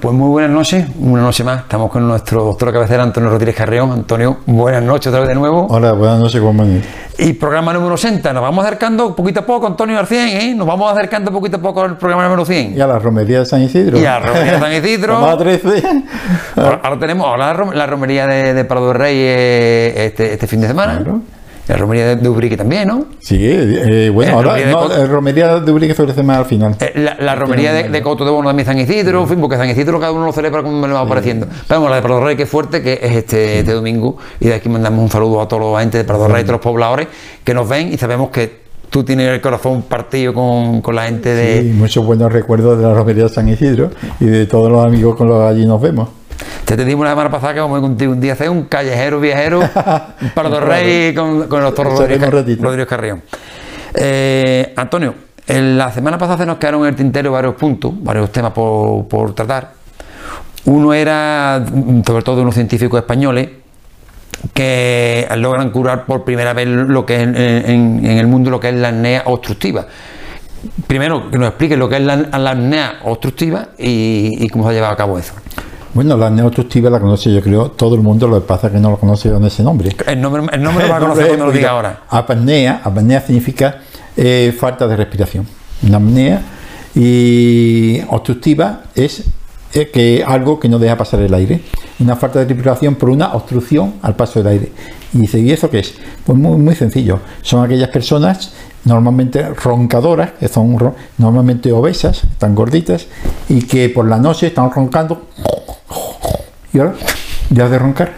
pues muy buenas noches, una noche más. Estamos con nuestro doctor de cabecera Antonio Rodríguez Carreón. Antonio, buenas noches otra vez de nuevo. Hola, buenas noches, ¿cómo Y programa número 60. Nos vamos acercando poquito a poco, Antonio García, ¿eh? Nos vamos acercando poquito a poco al programa número 100. Y a la romería de San Isidro. Y a la romería de San Isidro. 13. Ahora, tenemos ahora la, romería de, Prado del Rey eh, este, este, fin de semana. La romería de Ubrique también, ¿no? Sí, eh, bueno, ahora no, la romería de Ubrique ofrece más al final. Eh, la, romería de, Coto de Bono también San Isidro, en fin, porque San Isidro cada uno lo celebra como me lo va apareciendo. Pero bueno, la de Prado Rey que es fuerte, que es este, este, domingo, y de aquí mandamos un saludo a toda la gente de Prado Rey, y todos los pobladores que nos ven y sabemos que tú tienes el corazón partido con, con la gente de... Sí, muchos buenos recuerdos de la romería de San Isidro y de todos los amigos con los que allí nos vemos. Te, te dimos la semana pasada que vamos a contigo un día hacer un callejero viajero para los reyes con, con, el doctor Rodríguez, Carrión. Eh, Antonio, en la semana pasada se nos quedaron en el tintero varios puntos, varios temas por, por tratar. Uno era, sobre todo, de unos científicos españoles que logran curar por primera vez lo que es en, el mundo lo que es la apnea obstructiva. Primero, que nos explique lo que es la, la apnea obstructiva y, y cómo se ha llevado a cabo eso. Bueno, la neostructiva la conoce yo creo todo el mundo, lo que pasa es que no lo conoce con ese nombre. El nombre, el nombre lo va a conocer cuando lo diga ahora. Apnea, apnea significa eh, falta de respiración. La apnea y obstructiva es que algo que no deja pasar el aire. Una falta de respiración por una obstrucción al paso del aire. Y dice, ¿y eso qué es? Pues muy, muy sencillo. Son aquellas personas normalmente roncadoras, que son normalmente obesas, tan gorditas, y que por la noche están roncando y ahora, ya de roncar.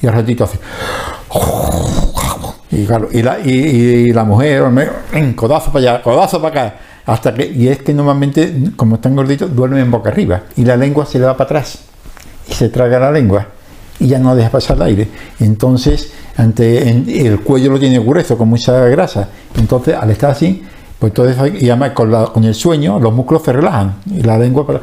Y al ratito hace. Y, claro, y, la, y, la mujer, codazo para allá, codazo para acá. Hasta que, y es que normalmente, como están gorditos, duermen boca arriba. Y la lengua se le va para atrás. Y se traga la lengua. Y ya no deja pasar el aire. Entonces, ante, el cuello lo tiene grueso, con mucha grasa. Entonces, al estar así, pues eso, y además con, la, con el sueño, los músculos se relajan. Y la lengua para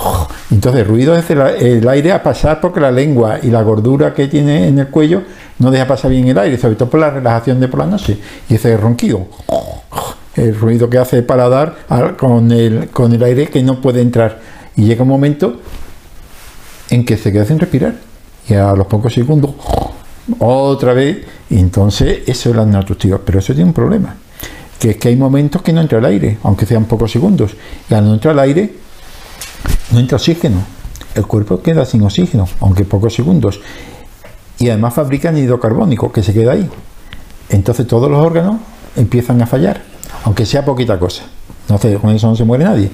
entonces, ruido es el aire a pasar porque la lengua y la gordura que tiene en el cuello no deja pasar bien el aire, sobre todo por la relajación de por la noche. Y ese ronquido, el ruido que hace el paladar con el, con el aire que no puede entrar. Y llega un momento en que se queda sin respirar. Y a los pocos segundos, otra vez. Entonces, eso es la obstructiva. Pero eso tiene un problema. Que es que hay momentos que no entra el aire, aunque sean pocos segundos. Y al no entrar el aire, no entra oxígeno. El cuerpo queda sin oxígeno, aunque pocos segundos. Y además fabrica nido carbónico que se queda ahí. Entonces todos los órganos empiezan a fallar, aunque sea poquita cosa. No sé, con eso no se muere nadie.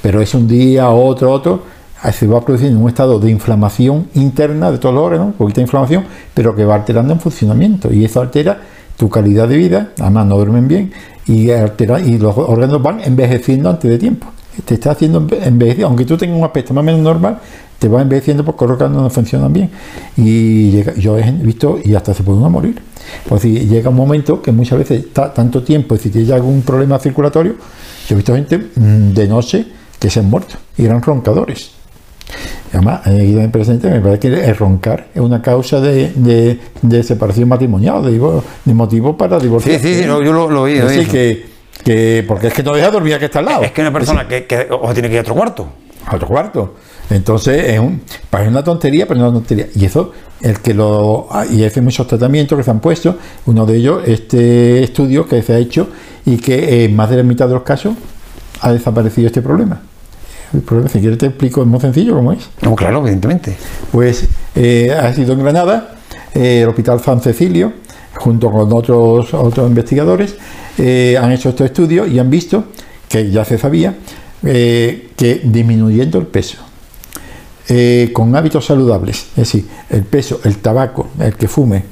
Pero es un día, otro, otro, se va produciendo un estado de inflamación interna de todos los órganos, poquita inflamación, pero que va alterando en funcionamiento. Y eso altera tu calidad de vida, además no duermen bien, y, altera, y los órganos van envejeciendo antes de tiempo te está haciendo envejecer, aunque tú tengas un aspecto más o menos normal, te va envejeciendo porque los órganos no funcionan bien. Y yo he visto, y hasta se puede uno morir. Pues si llega un momento que muchas veces está tanto tiempo, si tiene algún problema circulatorio, yo he visto gente mm, de noche que se han muerto y eran roncadores. además, en el presente me parece que el roncar es una causa de, separación matrimonial, de, de motivo para divorciar. Sí, sí, yo lo, lo oí. Así que que, porque es que no deja dormir que está al lado. Es que una persona que, que o tiene que ir a otro cuarto. A otro cuarto. Entonces, es un, parece una tontería, pero no es una tontería. Y eso, el que lo. Y hay muchos tratamientos que se han puesto. Uno de ellos, este estudio que se ha hecho y que en más de la mitad de los casos ha desaparecido este problema. El problema, si quieres, te explico, es muy sencillo cómo es. No, claro, evidentemente. Pues eh, ha sido en Granada, eh, el Hospital San Cecilio, junto con otros, otros investigadores, eh, han hecho estos estudios y han visto, que ya se sabía, eh, que disminuyendo el peso, eh, con hábitos saludables, es decir, el peso, el tabaco, el que fume,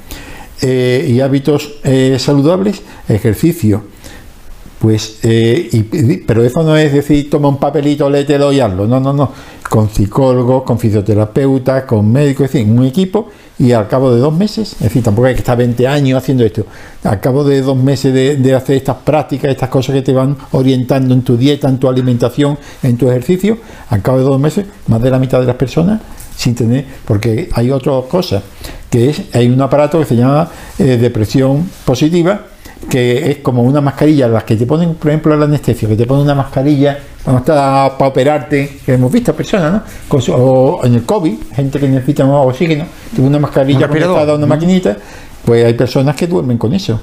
y hábitos saludables, ejercicio, pues, pero eso no es decir, toma un papelito, léetelo y hazlo, no, no, no, con psicólogos, con fisioterapeutas, con médicos, es decir, un equipo y al cabo de dos meses, es decir, tampoco hay que estar 20 años haciendo esto, al cabo de dos meses de, hacer estas prácticas, estas cosas que te van orientando en tu dieta, en tu alimentación, en tu ejercicio, al cabo de dos meses, más de la mitad de las personas sin tener, porque hay otra cosa, que es, hay un aparato que se llama eh, depresión positiva, que es como una mascarilla, las que te ponen, por ejemplo, la anestesia, que te ponen una mascarilla a estar para operarte, que hemos visto personas, ¿no? Con o en el COVID, gente que necesita más oxígeno, tiene una mascarilla conectada a una maquinita, pues hay personas que duermen con eso.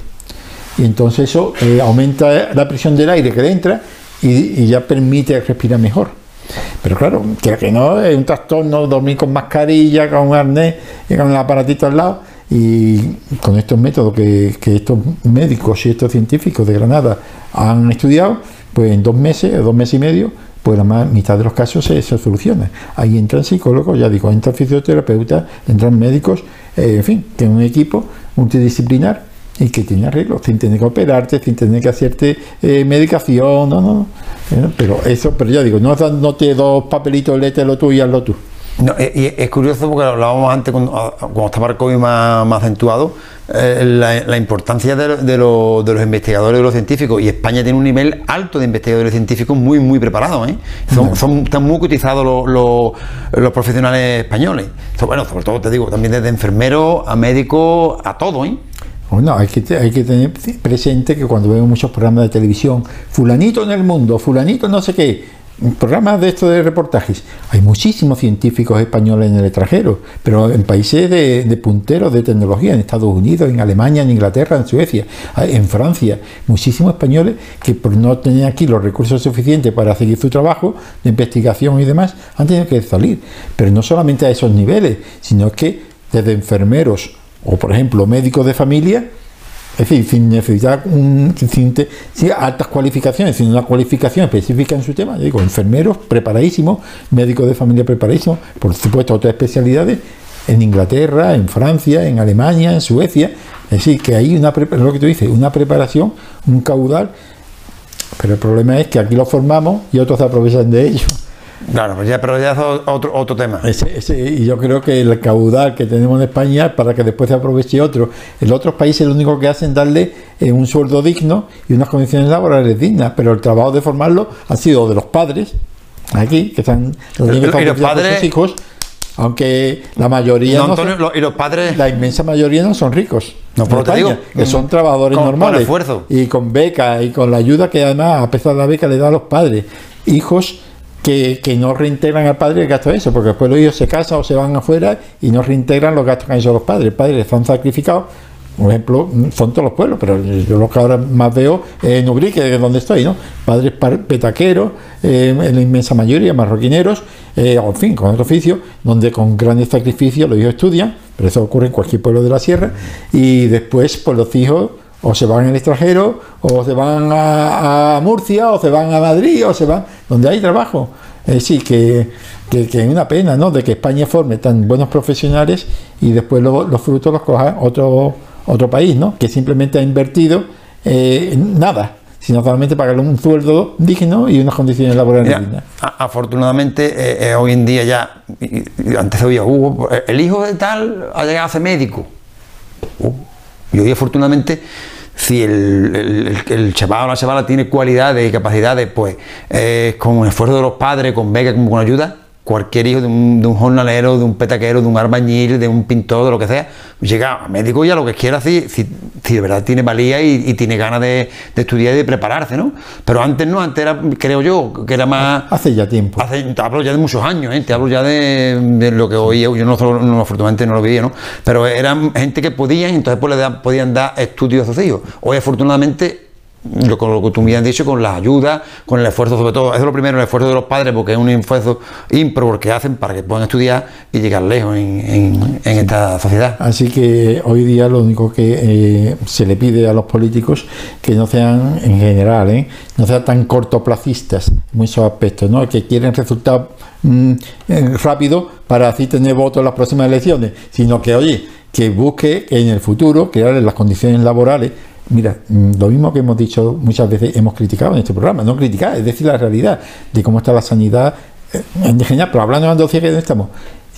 Y entonces eso eh, aumenta la presión del aire que le entra y, ya permite respirar mejor. Pero claro, que, que no es un trastorno dormir con mascarilla, con un arnés y con el aparatito al lado. Y con estos métodos que, que estos médicos y estos científicos de Granada han estudiado, pues en dos meses, dos meses y medio, pues la mitad de los casos se, soluciona. Ahí entran psicólogos, ya digo, entran fisioterapeutas, entran médicos, eh, en fin, que un equipo multidisciplinar y que tiene arreglo, sin tener que operarte, sin tener que hacerte eh, medicación, no, no, eh, pero eso, pero ya digo, no, no te dos papelitos, lételo tú y hazlo tú. No, y es curioso porque lo hablábamos antes cuando, ah, cuando estaba el COVID más, más acentuado, eh, la, importancia de, los investigadores y los científicos. Y España tiene un nivel alto de investigadores científicos muy, muy preparados. ¿eh? Son, están muy cotizados los, profesionales españoles. bueno, sobre todo te digo, también desde enfermeros a médicos, a todo. ¿eh? Bueno, hay que, hay que tener presente que cuando vemos muchos programas de televisión, fulanito en el mundo, fulanito no sé qué, programas de esto de reportajes, hay muchísimos científicos españoles en el extranjero, pero en países de, punteros de tecnología, en Estados Unidos, en Alemania, en Inglaterra, en Suecia, en Francia, muchísimos españoles que por no tener aquí los recursos suficientes para seguir su trabajo de investigación y demás, han tenido que salir. Pero no solamente a esos niveles, sino que desde enfermeros o, por ejemplo, médicos de familia, es decir, sin necesitar un, sin, altas cualificaciones, sino una cualificación específica en su tema. Digo, enfermeros preparadísimos, médicos de familia preparadísimos, por supuesto otras especialidades en Inglaterra, en Francia, en Alemania, en Suecia. Es decir, que hay una, lo que tú dices, una preparación, un caudal, pero el problema es que aquí lo formamos y otros se aprovechan de ello. Claro, pues ya, pero ya es otro, otro tema. y yo creo que el caudal que tenemos en España para que después se aproveche otro. En otros países lo único que hacen es darle eh, un sueldo digno y unas condiciones laborales dignas, pero el trabajo de formarlo ha sido de los padres, aquí, que están los niños y los padres, hijos, aunque la mayoría no, y los padres la inmensa mayoría no son ricos no por te digo que son trabajadores normales esfuerzo. y con beca y con la ayuda que además a pesar de la beca le da a los padres hijos que, no reintegran al padre el gasto de eso, porque después los hijos se casan o se van afuera y no reintegran los gastos que han hecho los padres. Padres están sacrificados, por ejemplo, son todos los pueblos, pero yo lo que ahora más veo en Ubrique, donde estoy, ¿no? Padres petaqueros, eh, en la inmensa mayoría, marroquineros, eh, en fin, con otro oficio, donde con grandes sacrificios los hijos estudian, pero eso ocurre en cualquier pueblo de la sierra, y después, pues los hijos o se van al extranjero, o se van a, Murcia, o se van a Madrid, o se van donde hay trabajo. Es decir, que, que, es una pena, ¿no? De que España forme tan buenos profesionales y después los frutos los coja otro, otro país, ¿no? Que simplemente ha invertido eh, nada, sino solamente pagarle un sueldo digno y unas condiciones laborales dignas. Afortunadamente, eh, eh, hoy en día ya, antes había Hugo, el hijo de tal ha llegado a ser médico. Uh, y hoy afortunadamente si el, el, chaval o la chavala tiene cualidades y capacidades, pues eh, con el esfuerzo de los padres, con beca, con ayuda, cualquier hijo de un, de un, jornalero, de un petaquero, de un arbañil, de un pintor, de lo que sea, llega a médico y a lo que quiera, si, si, de verdad tiene valía y, tiene ganas de, estudiar y de prepararse, ¿no? Pero antes no, antes era, creo yo, que era más... Hace ya tiempo. Hace, te hablo ya de muchos años, ¿eh? te hablo ya de, lo que hoy, yo no, no, afortunadamente no lo vivía, ¿no? Pero eran gente que podían, entonces pues le podían dar estudios a sus hijos. Hoy afortunadamente lo, con lo que tú me has dicho, con la ayuda, con el esfuerzo, sobre todo, eso es lo primero, el esfuerzo de los padres, porque es un esfuerzo impro porque hacen para que puedan estudiar y llegar lejos en, esta sociedad. Así que hoy día lo único que eh, se le pide a los políticos que no sean, en general, ¿eh? no sean tan cortoplacistas en muchos aspectos, ¿no? que quieren resultados mm, eh, rápidos para así tener votos en las próximas elecciones, sino que, oye, que busque en el futuro crear las condiciones laborales Mira, mm, lo mismo que hemos dicho muchas veces, hemos criticado en este programa, no criticar, es decir, la realidad de cómo está la sanidad eh, en general, pero hablando de Andalucía que no estamos.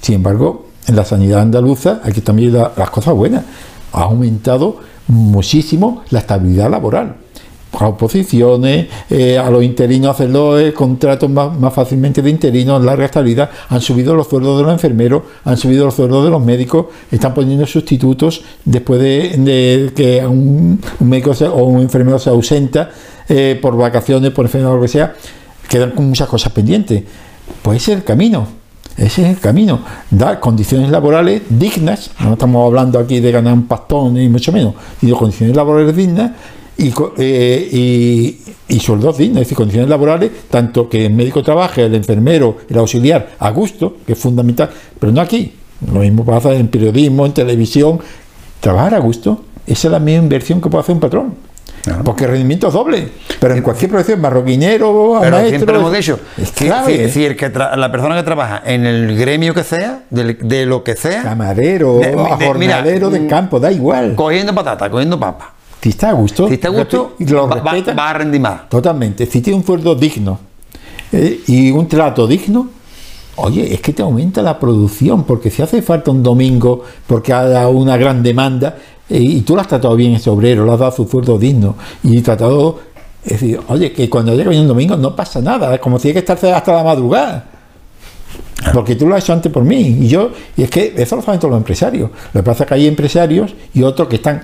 Sin embargo, en la sanidad andaluza hay que también las cosas buenas. Ha aumentado muchísimo la estabilidad laboral a oposiciones, eh, a los interinos hacerlo eh, contratos más, fácilmente de interinos, larga estabilidad, han subido los sueldos de los enfermeros, han subido los sueldos de los médicos, están poniendo sustitutos después de, que un, médico o un enfermero se ausenta eh, por vacaciones, por enfermedad o lo que sea. quedan con muchas cosas pendientes. Pues ese es el camino. Ese es el camino. Dar condiciones laborales dignas, no estamos hablando aquí de ganar un pastón ni mucho menos, sino condiciones laborales dignas y, eh, y, y, sueldos dignos, es decir, condiciones laborales, tanto que el médico trabaje, el enfermero, el auxiliar, a gusto, que es fundamental, pero no aquí. Lo mismo pasa en periodismo, en televisión. Trabajar a gusto, esa es la misma inversión que puede hacer un patrón. Porque el rendimiento es doble. Pero en cualquier profesión, marroquinero, pero maestro, siempre hemos dicho, es que, si, el que la persona que trabaja en el gremio que sea, de, lo que sea, camarero, de, jornalero de, mm, campo, da igual. Cogiendo patata, cogiendo papa. Si está a gusto, si está a gusto lo va, va, a rendir más. Totalmente. Si tiene un sueldo digno eh, y un trato digno, Oye, es que te aumenta la producción, porque si hace falta un domingo, porque haya una gran demanda, y tú lo has tratado bien ese obrero, le has dado su sueldo digno y tratado, es decir, oye, que cuando llega un domingo no pasa nada, es como si hay que estar hasta la madrugada. Porque tú lo has hecho antes por mí. Y yo, y es que eso lo saben todos los empresarios. Lo que pasa es que hay empresarios y otros que están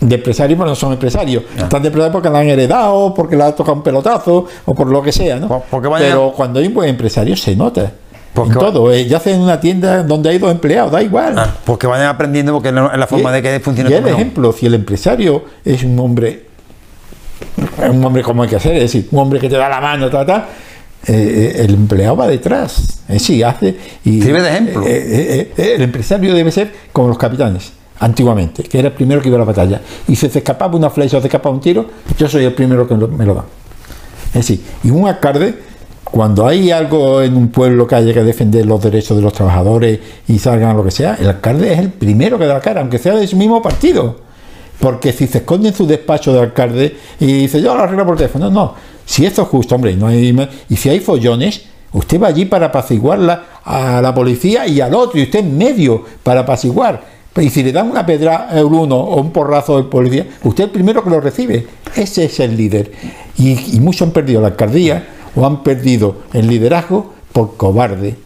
de empresarios, pero no son empresarios. Ah. Están de empresarios porque la han heredado, porque le ha tocado un pelotazo, o por lo que sea, ¿no? Pero cuando hay un buen empresario se nota. Porque todo, eh, ya hacen en una tienda donde hay dos empleados, da igual. Ah, porque vayan aprendiendo porque es la forma de que funcione. Y el ejemplo, si el empresario es un hombre, un hombre como hay que hacer, es decir, un hombre que te da la mano, ta, ta, eh, el empleado va detrás, eh, sí, hace. Y, Sirve de ejemplo. el empresario debe ser como los capitanes antiguamente, que era el primero que iba a la batalla. Y si se escapaba una flecha o se escapaba un tiro, yo soy el primero que me lo da. Es decir, y un alcalde cuando hay algo en un pueblo que haya que defender los derechos de los trabajadores y salgan lo que sea, el alcalde es el primero que da la cara, aunque sea de su mismo partido. Porque si se esconde en su despacho de alcalde y dice, yo lo arreglo por teléfono, no. Si esto es justo, hombre, no hay, y si hay follones, usted va allí para apaciguar a la policía y al otro, y usted en medio para apaciguar. Y si le dan una pedra al uno o un porrazo al policía, usted es el primero que lo recibe. Ese es el líder. Y, y muchos han perdido la alcaldía o han perdido el liderazgo por cobarde,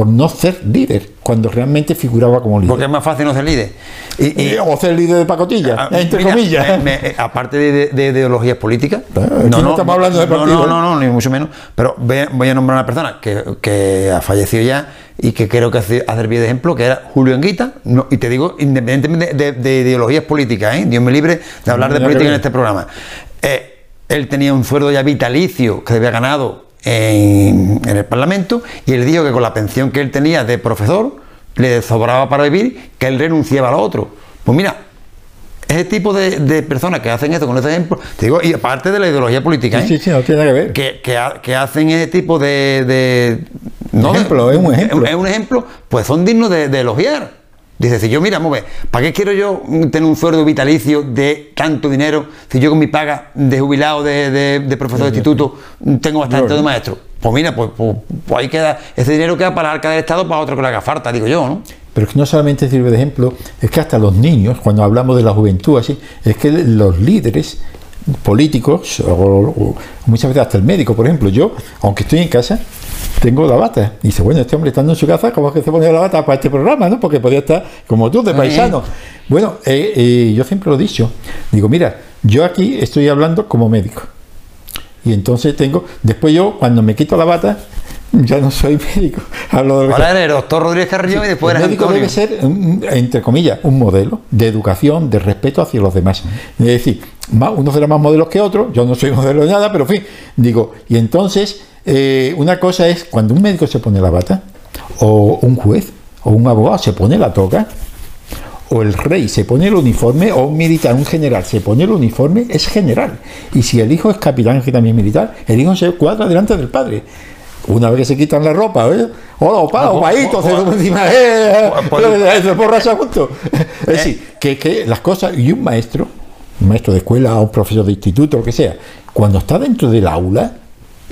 por no ser líder, cuando realmente figuraba como líder. Porque es más fácil no ser líder. Y, eh, o ser líder de pacotilla, ah, entre comillas. Eh, aparte de, ideologías políticas, ah, no, no, estamos hablando de partido. No, no, no, ni mucho menos. Pero voy a, nombrar a una persona que, ha fallecido ya y que creo que hace, servido de ejemplo, que era Julio Enguita, y te digo, independientemente de, ideologías políticas, ¿eh? Dios me libre de hablar de política en este programa. Eh, él tenía un sueldo ya vitalicio que había ganado en, el Parlamento y él dijo que con la pensión que él tenía de profesor le sobraba para vivir, que él renunciaba a lo otro. Pues mira, ese tipo de, personas que hacen esto con ese ejemplo, te digo, y aparte de la ideología política, sí, sí, no tiene que ver. Que, hacen ese tipo de. no, ejemplo, es un ejemplo. Es un ejemplo, pues son dignos de elogiar. Dice, si yo, mira, mueve, ¿para qué quiero yo tener un sueldo vitalicio de tanto dinero si yo con mi paga de jubilado de, profesor de instituto tengo bastante de maestro? Pues mira, pues, pues, pues, ahí queda, ese dinero queda para la arca del Estado para otro que le haga falta, digo yo, ¿no? Pero es que no solamente sirve de ejemplo, es que hasta los niños, cuando hablamos de la juventud así, es que los líderes políticos, o, muchas veces hasta el médico, por ejemplo, yo, aunque estoy en casa, tengo la bata. Y dice, bueno, este hombre estando en su casa, ¿cómo es que se pone la bata para este programa? ¿no? Porque podía estar como tú, de paisano. Bueno, eh, eh, yo siempre lo he dicho. Digo, mira, yo aquí estoy hablando como médico. Y entonces tengo, después yo, cuando me quito la bata, ya no soy médico. Hablo de Ahora eres doctor Rodríguez Carrillo y después el médico debe ser, entre comillas, un modelo de educación, de respeto hacia los demás. Es decir, uno será más modelos que otro, yo no soy modelo de nada, pero en fin, digo, y entonces eh, una cosa es cuando un médico se pone la bata, o un juez, o un abogado se pone la toga, o el rey se pone el uniforme, o un militar, un general se pone el uniforme, es general. Y si el hijo es capitán, que también es militar, el hijo se cuadra delante del padre. Una vez que se quitan la ropa, ¿eh? Hola, opa, opaito, se encima, eh, se borracha junto. Es decir, que, que las cosas, y un maestro, un maestro de escuela, un profesor de instituto, lo que sea, cuando está dentro del aula,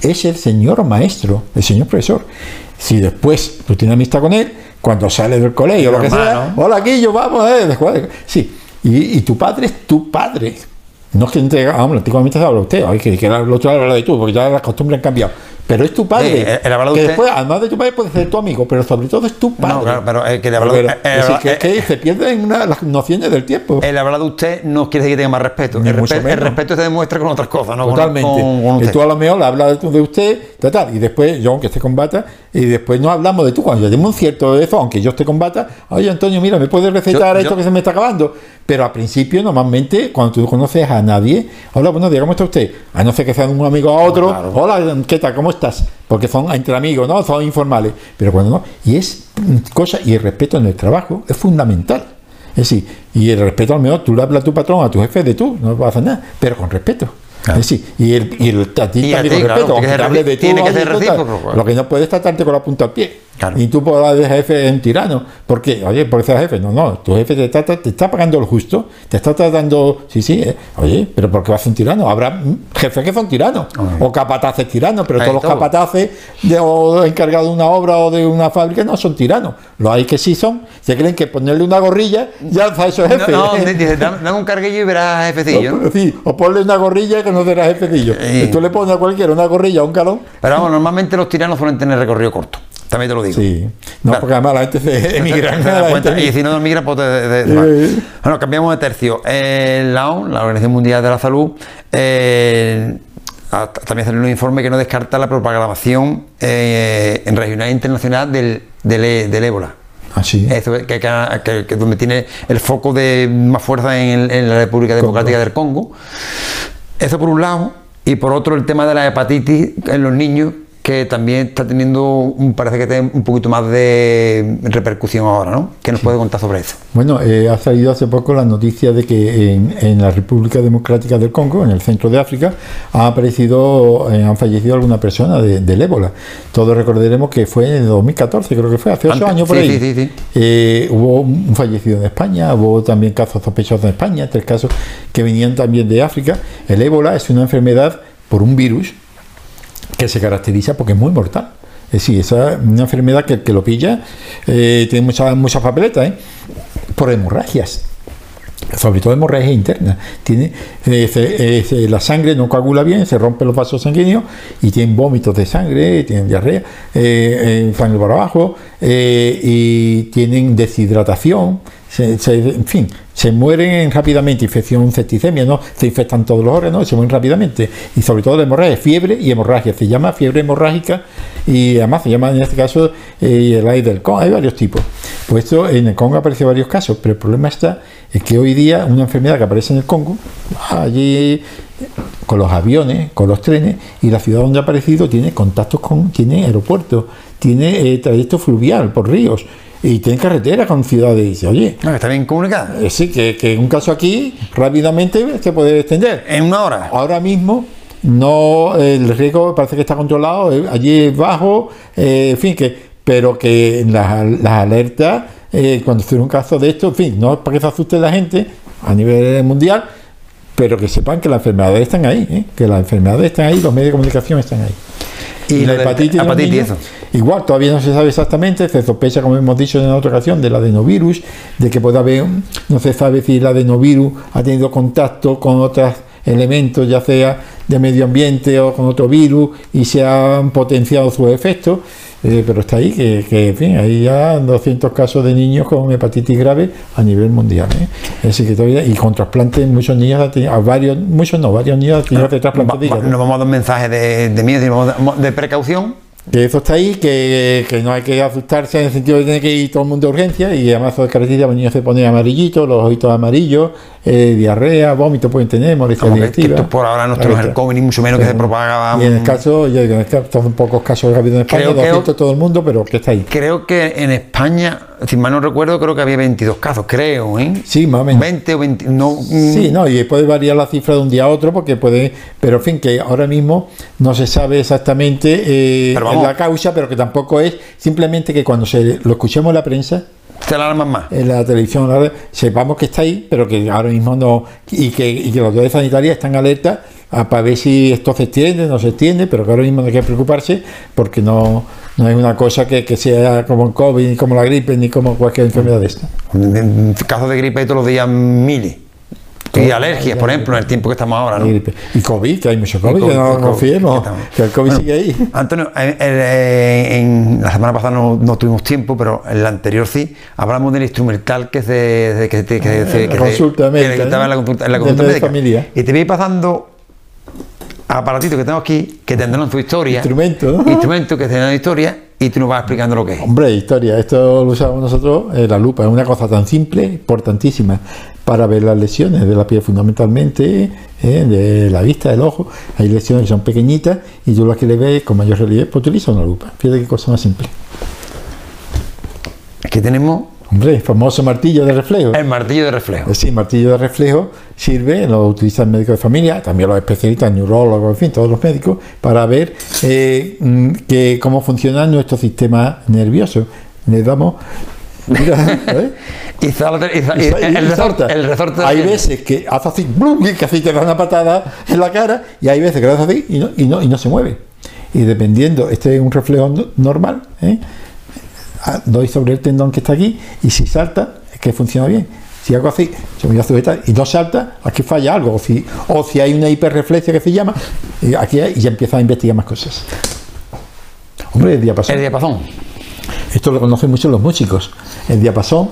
es el señor maestro, el señor profesor. Si después tú tienes amistad con él, cuando sale del colegio, lo que sea, hola aquí yo vamos, eh, sí, y, tu padre es tu padre. No es que entrega, vamos, antiguamente se habla usted, hay que, que el otro habla de tú, porque ya las costumbres han cambiado. Pero es tu padre. Eh, el que después, además de tu padre, puede ser tu amigo, pero sobre todo es tu padre. No, claro, pero el que le habla de es que, se pierden las nociones del tiempo. El hablar de usted no quiere decir que tenga más respeto. El, respeto se demuestra con otras cosas, ¿no? Totalmente. y tú a lo mejor hablas de, usted, tal, y después yo, aunque te combata, y después no hablamos de tú. Cuando yo tengo un cierto de eso, aunque yo te combata, oye Antonio, mira, ¿me puedes recetar esto que se me está acabando? Pero al principio, normalmente, cuando tú conoces a nadie, hola, bueno, digamos está usted, a no ser que sea un amigo a otro, hola, ¿qué tal? ¿Cómo estás? Porque son entre amigos, ¿no? Son informales. Pero cuando no, y es cosa, y el respeto en el trabajo es fundamental. Es decir, y el respeto al mejor, tú le hablas a tu patrón, a tu jefe de tú, no pasa nada, pero con respeto. Claro. Sí, y el, y el a ti también con respeto, aunque de tiene que ser recíproco. Lo que no puedes tratarte con la punta al pie. Y tú podrás de jefe en tirano. porque Oye, por ser jefe. No, no. Tu jefe te está, te está pagando lo justo. Te está tratando. Sí, sí. Eh. Oye, pero ¿por qué vas a ser un tirano? Habrá jefes que son tiranos. O capataces tiranos. Pero todos los capataces de, o encargados de una obra o de una fábrica no son tiranos. Los hay que sí son. Se creen que ponerle una gorrilla ya a esos jefes. No, no dice, dame, un carguillo y verás jefecillo. sí, o ponle una gorrilla que no será jefecillo. Tú le pones a cualquiera una gorrilla o un calón. Pero vamos, normalmente los tiranos suelen tener recorrido corto. También te lo digo. Sí. No, porque además la gente se emigra. y si no emigra, pues Bueno, cambiamos de tercio. la ONU, la Organización Mundial de la Salud, eh, también hace un informe que no descarta la propagación eh, en regional e internacional del, del, ébola. Así. Ah, Eso, que, que, donde tiene el foco de más fuerza en, en la República Democrática del Congo. Eso por un lado. Y por otro, el tema de la hepatitis en los niños, que también está teniendo, parece que tiene un poquito más de repercusión ahora, ¿no? ¿Qué nos puede contar sobre eso? Bueno, eh, ha salido hace poco la noticia de que en, la República Democrática del Congo, en el centro de África, ha aparecido, eh, han fallecido alguna persona del ébola. Todos recordaremos que fue en 2014, creo que fue, hace ocho años por ahí. Sí, sí, sí. Eh, hubo un fallecido en España, hubo también casos sospechosos en España, tres casos que venían también de África. El ébola es una enfermedad por un virus que se caracteriza porque es muy mortal. Es decir, es una enfermedad que, que lo pilla eh, tiene muchas mucha papeletas ¿eh? por hemorragias sobre todo hemorragia interna. Tiene, eh, la sangre no coagula bien, se rompen los vasos sanguíneos y tienen vómitos de sangre, tienen diarrea, eh, sangre por abajo y tienen deshidratación. En fin, se mueren rápidamente, infección septicemia, ¿no? Se infectan todos los órganos, se mueren rápidamente. Y sobre todo la hemorragia, fiebre y hemorragia. Se llama fiebre hemorrágica y además se llama en este caso eh, el aire del Congo. Hay varios tipos. Pues esto en el Congo aparece varios casos, pero el problema está en que hoy día una enfermedad que aparece en el Congo, allí con los aviones, con los trenes, y la ciudad donde ha aparecido tiene contactos con, tiene aeropuertos, tiene eh, trayecto fluvial por ríos y tiene carretera con ciudades. Y dice, oye, no, está bien comunicada. Eh, sí, que, que, un caso aquí rápidamente se puede extender. En una hora. Ahora mismo no el riesgo parece que está controlado, eh, allí es bajo, eh, en fin, que pero que las, las alertas, cuando se un caso de esto, en fin, no es para que se asuste la gente a nivel mundial, pero que sepan que las enfermedades están ahí, que las enfermedades están ahí, los medios de comunicación están ahí. Y, la hepatitis, eso. Igual, todavía no se sabe exactamente, se sospecha, como hemos dicho en otra ocasión, del adenovirus, de que puede haber, no se sabe si el adenovirus ha tenido contacto con otros elementos, ya sea de medio ambiente o con otro virus, y se han potenciado sus efectos. Eh, pero está ahí, que, en fin, hay ya 200 casos de niños con hepatitis grave a nivel mundial. ¿eh? que todavía, y con trasplantes, muchos niños, a varios, muchos no, varios niños han tenido trasplantes. nos vamos a dar un mensaje de, de miedo, de precaución que eso está ahí, que, que, no hay que asustarse en el sentido de tener que ir todo el mundo de urgencia y además de características, los niños se ponen amarillitos, los ojitos amarillos, eh, diarrea, vómito pueden tener, molestias digestivas. por ahora no es el COVID, ni mucho menos que se propaga. Y en el caso, yo digo, son pocos casos rápidos en España, creo 200 todo el mundo, pero que está ahí. Creo que en España, si mal no recuerdo, creo que había 22 casos, creo, ¿eh? Sí, más o menos. 20 o 20, no. Mm. Sí, no, y puede variar la cifra de un día a otro, porque puede, pero en fin, que ahora mismo no se sabe exactamente eh, la causa, pero que tampoco es simplemente que cuando se lo escuchemos en la prensa, se alarman más. En la televisión, sepamos que está ahí, pero que ahora mismo no. Y que, y que los autoridades sanitarias están alerta para ver si esto se extiende, no se extiende, pero que ahora mismo no hay que preocuparse porque no, no es una cosa que, que, sea como el COVID, ni como la gripe, ni como cualquier enfermedad de esta. En casos de gripe todos los días miles y alergias, por ejemplo, en el tiempo que estamos ahora. ¿no? Y, COVID, que hay mucho COVID, que no que el COVID sigue ahí. Antonio, en, la semana pasada no, tuvimos tiempo, pero en la anterior sí, hablamos del instrumental que se que, que, que, consulta médica, estaba en la consulta, en la consulta médica. Familia. Y te voy pasando aparatitos que tengo aquí, que tendrán su historia. Instrumentos. Instrumentos que tendrán historia y tú nos vas explicando lo que es. Hombre, historia, esto lo usamos nosotros, eh, la lupa, es una cosa tan simple, importantísima, para ver las lesiones de la piel fundamentalmente, eh, de la vista, del ojo. Hay lesiones que son pequeñitas y tú las que le ves con mayor relieve, pues utiliza una lupa. Fíjate qué cosa más simple. Aquí tenemos Hombre, el famoso martillo de reflejo. El martillo de reflejo. Sí, martillo de reflejo sirve, lo utiliza el médico de familia, también los especialistas, neurólogos, en fin, todos los médicos, para ver eh, mm, que, cómo funciona nuestro sistema nervioso. Le damos. Mira, ¿eh? y, el, resorte, el, resorte, Hay veces que hace así, y que así te da una patada en la cara, y hay veces que lo hace así y no, y no, y no se mueve. Y dependiendo, este es un reflejo normal, ¿eh? doy sobre el tendón que está aquí y si salta, es que funciona bien. Si hago así, se me y no salta, aquí falla algo. O si, o si hay una hiperreflexia que se llama, y aquí y ya empieza a investigar más cosas. Hombre, el diapasón. El diapasón. Esto lo conocen mucho los músicos. El diapasón,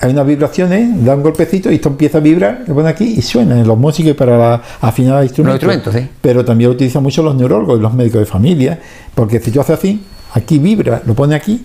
hay unas vibraciones, da un golpecito y esto empieza a vibrar, lo pone aquí y suena en los músicos para afinar instrumentos. Los instrumentos, sí. Pero también lo utilizan mucho los neurólogos y los médicos de familia, porque si tú haces así, aquí vibra, lo pone aquí,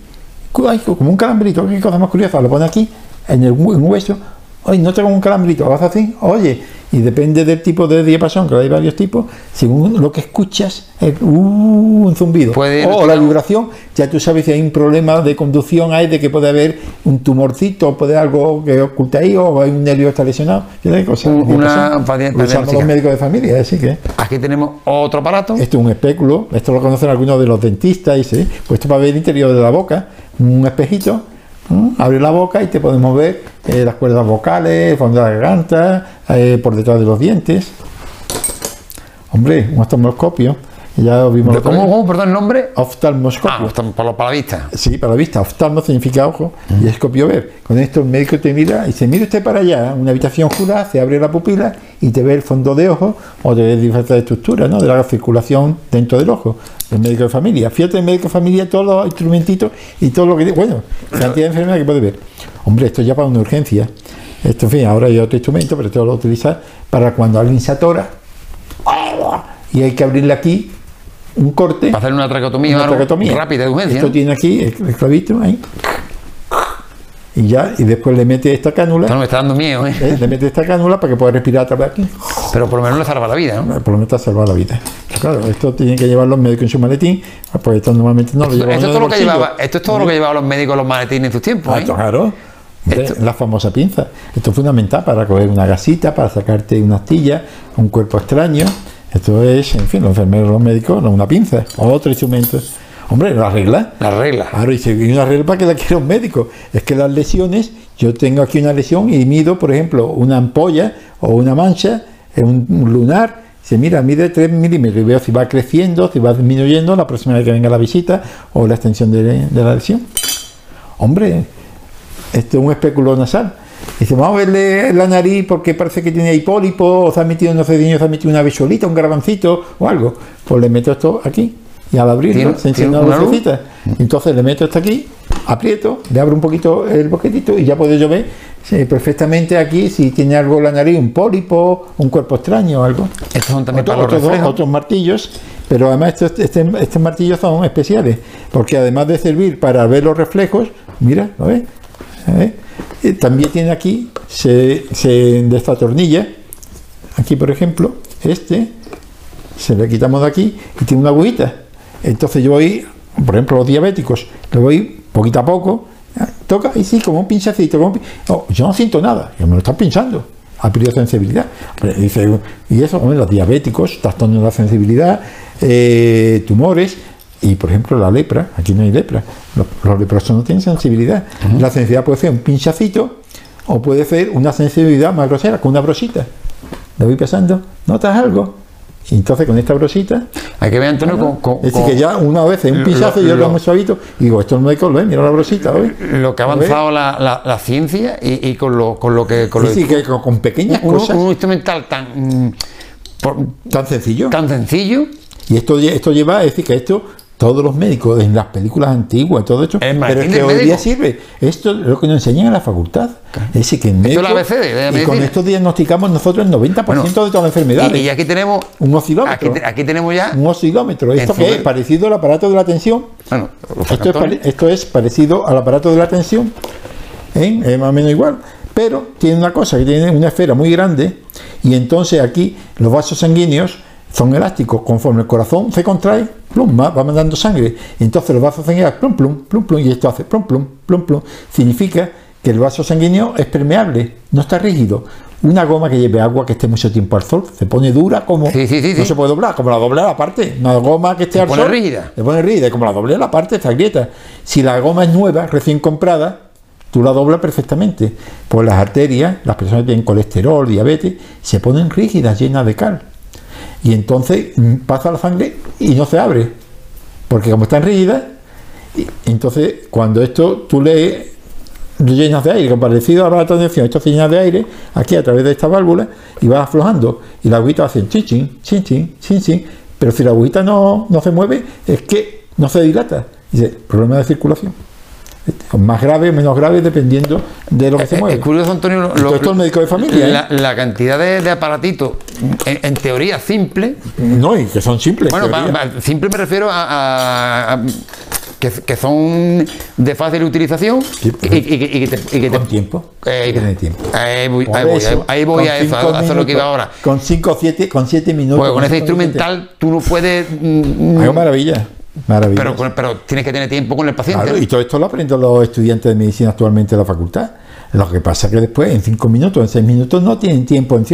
como un calambrito, qué cosa más curiosa, lo pone aquí, en el hueso, oye, no tengo un calambrito, vas así, oye, y depende del tipo de diapasón, que hay varios tipos, según lo que escuchas, es uh, un zumbido. o la vibración, ya tú sabes si hay un problema de conducción, hay de que puede haber un tumorcito, puede haber algo que oculta ahí, o hay un nervio está lesionado, hay cosas. Una usamos los médicos de familia, así que. Aquí tenemos otro aparato. Esto es un espéculo, esto lo conocen algunos de los dentistas, y puesto para ver el interior de la boca, un espejito Abre la boca y te podemos ver eh, las cuerdas vocales, fondo de la garganta, eh, por detrás de los dientes. Hombre, un oftalmoscopio. Ya vimos. ¿Cómo, ¿Cómo, perdón, el nombre? Oftalmoscopio. Ah, para, la vista. Sí, para la vista. Oftalmo significa ojo y escopio ver. Con esto el médico te mira y se mira usted para allá, una habitación oscura, se abre la pupila y te ve el fondo de ojo o te ve diferentes estructuras ¿no? de la circulación dentro del ojo el médico de familia. Fíjate, el médico de familia, todos los instrumentitos y todo lo que. Bueno, cantidad de enfermedades que puede ver. Hombre, esto ya para una urgencia. Esto, en fin, ahora hay otro instrumento, pero esto lo utiliza para cuando alguien se atora y hay que abrirle aquí un corte. Para hacer una traqueotomía, una traqueotomía. rápida de urgencia. Esto tiene aquí el, clavito ahí y ya, y después le mete esta cánula. No, me está dando miedo, ¿eh? ¿eh? Le mete esta cánula para que pueda respirar a través de aquí. Pero por lo menos le salva la vida, ¿no? Por lo menos te salva la vida. Claro, esto tienen que llevar los médicos en su maletín, pues esto normalmente no lo llevan esto, es todo lo que llevaba, esto es todo lo que llevaban los médicos los maletines en sus tiempos. ¿eh? Claro. La famosa pinza. Esto es fundamental para coger una gasita, para sacarte una astilla, un cuerpo extraño. Esto es, en fin, los enfermeros, los médicos, una pinza, o otro instrumento. Hombre, la regla. La regla. Claro, y una regla para que la quiera un médico. Es que las lesiones, yo tengo aquí una lesión y mido, por ejemplo, una ampolla o una mancha, un lunar, se mira, mide 3 milímetros y veo si va creciendo, si va disminuyendo la próxima vez que venga la visita o la extensión de, la lesión. Hombre, esto es un espéculo nasal. Dice, vamos a verle la nariz porque parece que tiene ahí pólipo, o se ha metido, no sé, se ha metido una bisolita, un garbancito o algo. Pues le meto esto aquí y al abrirlo se enciende una lucecita. Entonces le meto esto aquí, aprieto, le abro un poquito el boquetito y ya puedo yo ver perfectamente aquí si tiene algo la nariz, un pólipo, un cuerpo extraño o algo. Estos son también para otros, otros martillos, pero además estos, este, estos martillos son especiales, porque además de servir para ver los reflejos, mira, ¿lo ves? ¿Eh? También tiene aquí, se, se, de esta tornilla, aquí por ejemplo, este, se le quitamos de aquí y tiene una agujita entonces yo voy, por ejemplo, los diabéticos, le voy poquito a poco, toca y sí, como un pinchacito. yo no siento nada, yo me lo están pinchando. Ha perdido sensibilidad. Y eso, los diabéticos, trastornos de la sensibilidad, eh, tumores, y por ejemplo la lepra, aquí no hay lepra, los, leprosos no tienen sensibilidad. La sensibilidad puede ser un pinchacito o puede ser una sensibilidad más grosera, con una brosita. Le voy pasando, ¿notas algo? entonces con esta brosita. Hay que ver, Antonio, con, Es decir, que ya una vez en un pisazo y otro muy suavito, y digo, esto no hay lo mira la brosita, Lo que ha avanzado la, la, ciencia y, con, lo, con lo que. Con sí, que con, pequeñas cosas. Un instrumental tan. Mm, tan sencillo. Tan sencillo. Y esto, esto lleva, es decir, que esto todos los médicos en las películas antiguas, todo esto, pero es que hoy día sirve. Esto es lo que nos enseñan en la facultad. Es decir, que médico, y con esto diagnosticamos nosotros el 90% de todas las enfermedades. Y, aquí tenemos un oscilómetro. Aquí, tenemos ya un oscilómetro. Esto que es parecido al aparato de la tensión. Bueno, esto es, parecido al aparato de la tensión, ¿eh? es más o menos igual. Pero tiene una cosa, que tiene una esfera muy grande y entonces aquí los vasos sanguíneos son elásticos. Conforme el corazón se contrae, plum, va, mandando sangre. Y entonces los vasos sanguíneos, plum, plum, plum, plum, y esto hace plum, plum, plum, plum. Significa que el vaso sanguíneo es permeable, no está rígido. Una goma que lleve agua que esté mucho tiempo al sol se pone dura como sí, sí, sí, no se puede doblar, como la doblar aparte. Una goma que esté al pone rígida. se pone rígida, como la doble la parte está grieta. Si la goma es nueva, recién comprada, tú la doblas perfectamente. Pues las arterias, las personas que tienen colesterol, diabetes, se ponen rígidas, llenas de cal y entonces mm, pasa la sangre y no se abre, porque como están rígidas, entonces cuando esto tú le llenas de aire, parecido a la atención, esto se llena de aire aquí a través de esta válvula y va aflojando y la agüita hace chin chin, chin chin, pero si la agüita no, no se mueve es que no se dilata, dice, problema de circulación más grave o menos grave dependiendo de lo que se mueve. Es curioso, Antonio, lo, esto es médico de familia. ¿eh? La, cantidad de, aparatitos, en, teoría simple. No, y que son simples. Bueno, simple me refiero a, que, son de fácil utilización y, que te, con tiempo. Eh, tiempo. Ahí voy, ahí voy, a eso, a hacer lo que iba ahora. Con 5 o 7 con siete minutos. Pues con ese instrumental tú no puedes. Mm, mm, maravilla. Pero, pero tienes que tener tiempo con el paciente. y todo esto lo aprenden los estudiantes de medicina actualmente en la facultad. Lo que pasa es que después, en cinco minutos, en seis minutos, no tienen tiempo. En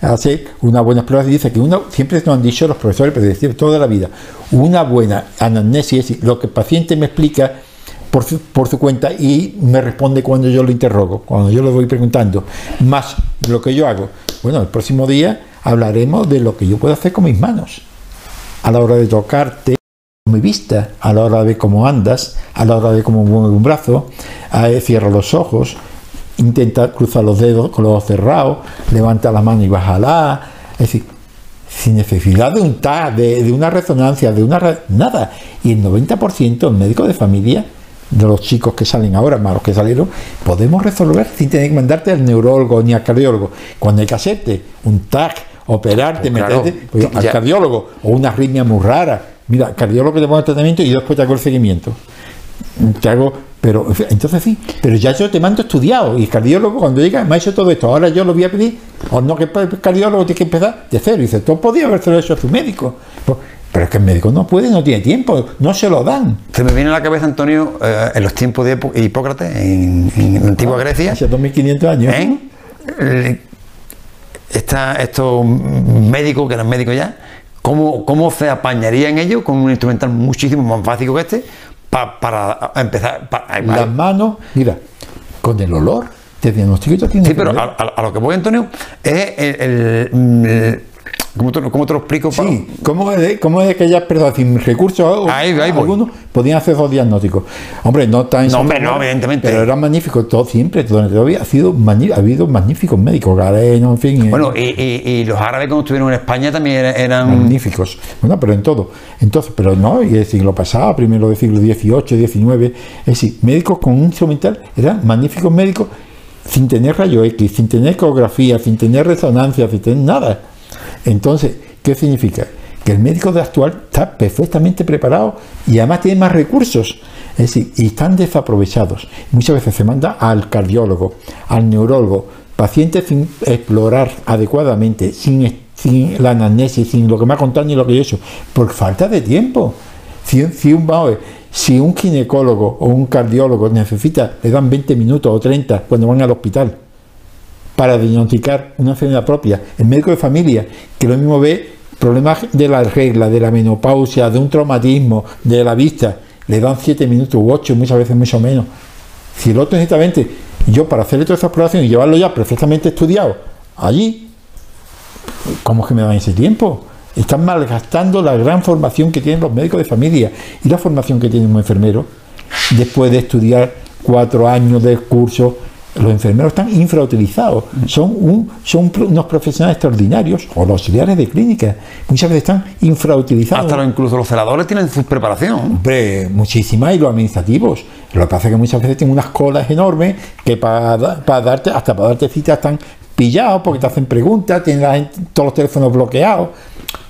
hace una buena prueba y dice que uno, siempre nos han dicho los profesores, pero decir toda la vida, una buena anamnesis es lo que el paciente me explica por su, por su cuenta y me responde cuando yo lo interrogo, cuando yo le voy preguntando, más lo que yo hago. Bueno, el próximo día hablaremos de lo que yo puedo hacer con mis manos a la hora de tocarte mi vista a la hora de ver cómo andas, a la hora de cómo mueve un brazo, cierra los ojos, intenta cruzar los dedos con los ojos cerrados, levanta la mano y bájala, es decir, sin necesidad de un TAC, de, una resonancia, de una... nada. Y el 90% el médico de familia, de los chicos que salen ahora, más los que salieron, podemos resolver sin tener que mandarte al neurólogo ni al cardiólogo. Cuando hay que hacerte un TAC, operarte, pues meterte pues, al cardiólogo o una arritmia muy rara, Mira, cardiólogo te pongo el tratamiento y después te hago el seguimiento. Te hago, pero entonces sí, pero ya yo te mando estudiado y el cardiólogo cuando llega me ha hecho todo esto, ahora yo lo voy a pedir, o no que el cardiólogo tiene que empezar de cero, y dice, tú podías haberse hecho a tu médico. Pues, pero es que el médico no puede, no tiene tiempo, no se lo dan. Se me viene a la cabeza, Antonio, eh, en los tiempos de Hipócrates, en, en la antigua ah, Grecia. Hace 2500 años. ¿eh? estos médicos, que eran médicos ya, ¿Cómo, ¿Cómo se apañaría en ello con un instrumental muchísimo más básico que este para empezar? Las manos, mira, con el olor, te diagnostico Sí, pero a, lo que voy, Antonio, es el ¿Cómo te, cómo te lo explico? Sí, ¿cómo es, cómo es que ya, perdón, sin recursos ahí, algunos podían hacer dos diagnósticos? Hombre, no tan No, hombre, no, evidentemente. Pero eran magníficos, todo siempre, todavía ha sido ha habido magníficos médicos, Galeno, en fin. Bueno, y, y, los árabes cuando estuvieron en España también eran. Magníficos. Bueno, pero en todo. Entonces, pero no, y el siglo pasado, primero del siglo XVIII, XIX, es decir, médicos con un instrumental, eran magníficos médicos sin tener rayo X, sin tener ecografía, sin tener resonancia, sin tener nada entonces, ¿qué significa? Que el médico de actual está perfectamente preparado y además tiene más recursos. Es decir, y están desaprovechados. Muchas veces se manda al cardiólogo, al neurólogo, pacientes sin explorar adecuadamente, sin, la anamnesis, sin lo que me ha contado ni lo que yo he hecho, por falta de tiempo. Si, si, un, si un ginecólogo o un cardiólogo necesita, le dan 20 minutos o 30 cuando van al hospital para diagnosticar una enfermedad propia. El médico de familia, que lo mismo ve problemas de la regla, de la menopausia, de un traumatismo, de la vista, le dan 7 minutos u 8, muchas veces mucho menos. Si el otro exactamente, yo para hacerle toda esa exploración y llevarlo ya perfectamente estudiado allí, ¿cómo es que me dan ese tiempo? están malgastando la gran formación que tienen los médicos de familia y la formación que tiene un enfermero después de estudiar cuatro años de curso los enfermeros están infrautilizados, son, un, son unos profesionales extraordinarios, o los auxiliares de clínica, muchas veces están infrautilizados. Hasta incluso los celadores tienen su preparación. Hombre, muchísimas, y los administrativos. Lo que pasa es que muchas veces tienen unas colas enormes que para, para darte, hasta para darte cita están pillados porque te hacen preguntas, tienen todos los teléfonos bloqueados.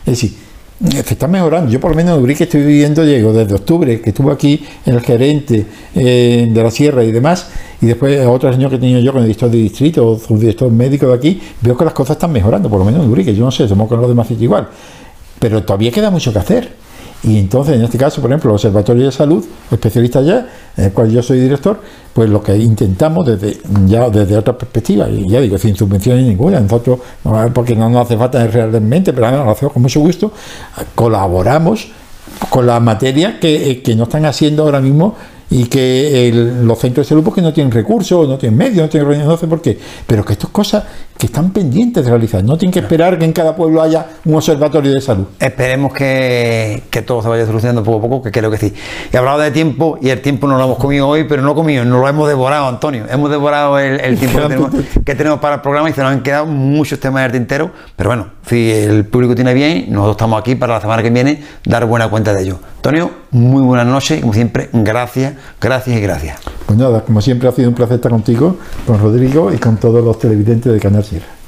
Es decir, se está mejorando. Yo por lo menos en que estoy viviendo, llego desde octubre, que estuve aquí en el gerente eh, de la sierra y demás, y después otro señor que tenía yo con el director de distrito o subdirector médico de aquí, veo que las cosas están mejorando, por lo menos en Urique, yo no sé, somos con los demás igual. Pero todavía queda mucho que hacer. Y entonces, en este caso, por ejemplo, el Observatorio de Salud, especialista ya, en el cual yo soy director, pues lo que intentamos desde ya desde otra perspectiva, y ya digo, sin subvenciones ninguna, nosotros, porque no nos hace falta realmente, pero lo hacemos con mucho gusto, colaboramos con la materia que, que no están haciendo ahora mismo y que los centros de salud porque no tienen recursos, no tienen medios, no tienen no sé por qué, pero que estas cosas que están pendientes de realizar, no tienen que esperar que en cada pueblo haya un observatorio de salud. Esperemos que, todo se vaya solucionando poco a poco, que creo que sí. Y hablado de tiempo, y el tiempo no lo hemos comido hoy, pero no comido, no lo hemos devorado, Antonio. Hemos devorado el, tiempo que tenemos, para el programa y se nos han quedado muchos temas del tintero, pero bueno, si el público tiene bien, nosotros estamos aquí para la semana que viene dar buena cuenta de ello. Antonio, muy buenas noches, como siempre, gracias, gracias y gracias. Pues nada, como siempre ha sido un placer estar contigo, con Rodrigo y con todos los televidentes de Canal Sierra.